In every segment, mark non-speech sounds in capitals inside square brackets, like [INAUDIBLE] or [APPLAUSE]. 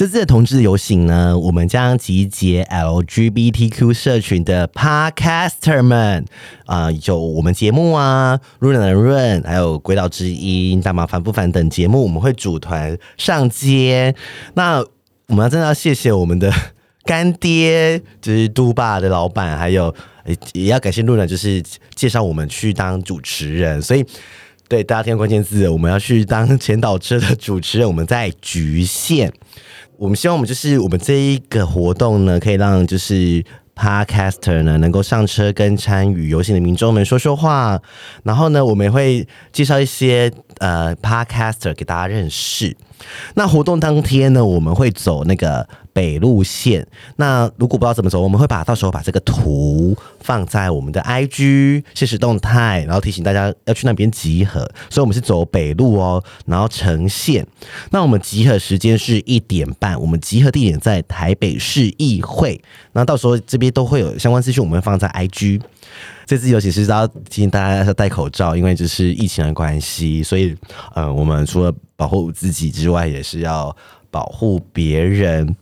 这次的同志游行呢，我们将集结 LGBTQ 社群的 Podcaster 们啊、有我们节目啊，润男润，还有鬼岛之音、大麻烦不烦等节目，我们会组团上街。那我们要真的要谢谢我们的干爹，就是都爸的老板，还有 [LAUGHS] 也要感谢润男，就是介绍我们去当主持人。所以，对大家听关键字，我们要去当前导车的主持人，我们在局限。我们希望我们就是我们这一个活动呢，可以让就是 Podcaster 呢能够上车跟参与游行的民众们说说话，然后呢，我们也会介绍一些呃 Podcaster 给大家认识。那活动当天呢，我们会走那个。北路线，那如果不知道怎么走，我们会把到时候把这个图放在我们的 IG 现实动态，然后提醒大家要去那边集合。所以，我们是走北路哦，然后呈现。那我们集合时间是一点半，我们集合地点在台北市议会。那到时候这边都会有相关资讯，我们会放在 IG。这次尤其是要提醒大家要戴口罩，因为这是疫情的关系，所以呃，我们除了保护自己之外，也是要保护别人。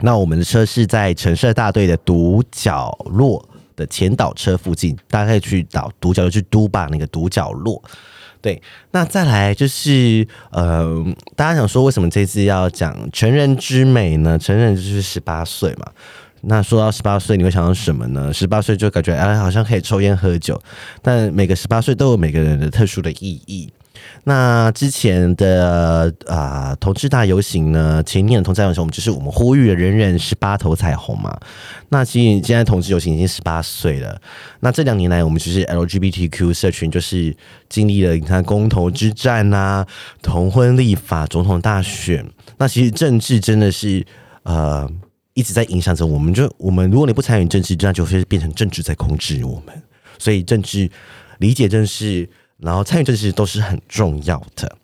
那我们的车是在城社大队的独角落的前导车附近，大家可以去导独角落去都吧那个独角落。对，那再来就是，呃，大家想说为什么这次要讲成人之美呢？成人就是十八岁嘛。那说到十八岁，你会想到什么呢？十八岁就感觉哎，好像可以抽烟喝酒，但每个十八岁都有每个人的特殊的意义。那之前的啊、呃、同志大游行呢，前年的同志大游行，我们就是我们呼吁了人人十八头彩虹嘛。那其实现在同志游行已经十八岁了。那这两年来，我们其实 LGBTQ 社群就是经历了你看公投之战啊，同婚立法、总统大选。那其实政治真的是呃一直在影响着我们。就我们如果你不参与政治，那就会变成政治在控制我们。所以政治理解正是。然后参与这些都是很重要的。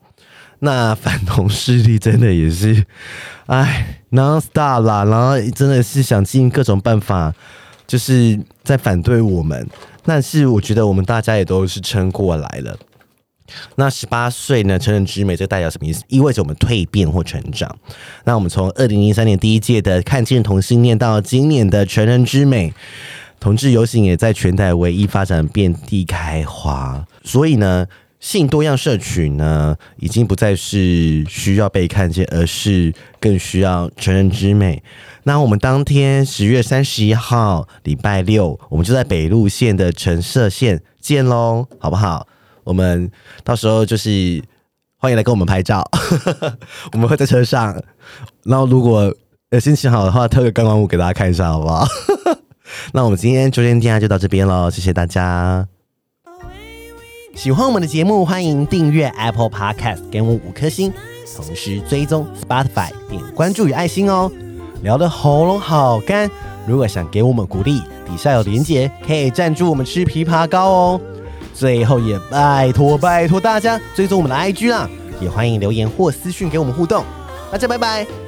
那反同势力真的也是，哎，non star 啦，然后真的是想尽各种办法，就是在反对我们。但是我觉得我们大家也都是撑过来了。那十八岁呢，成人之美，这代表什么意思？意味着我们蜕变或成长。那我们从二零零三年第一届的看见同性恋到今年的成人之美。同志游行也在全台唯一发展，遍地开花。所以呢，性多样社群呢，已经不再是需要被看见，而是更需要成人之美。那我们当天十月三十一号礼拜六，我们就在北路线的橙色线见喽，好不好？我们到时候就是欢迎来跟我们拍照，[LAUGHS] 我们会在车上。然后如果呃心情好的话，跳个钢管舞给大家看一下，好不好？那我们今天周间电爱就到这边喽，谢谢大家。喜欢我们的节目，欢迎订阅 Apple Podcast，给我们五颗星，同时追踪 Spotify，点关注与爱心哦。聊得喉咙好干，如果想给我们鼓励，底下有连结，可以赞助我们吃枇杷膏哦。最后也拜托拜托大家追踪我们的 IG 啦，也欢迎留言或私讯给我们互动。大家拜拜。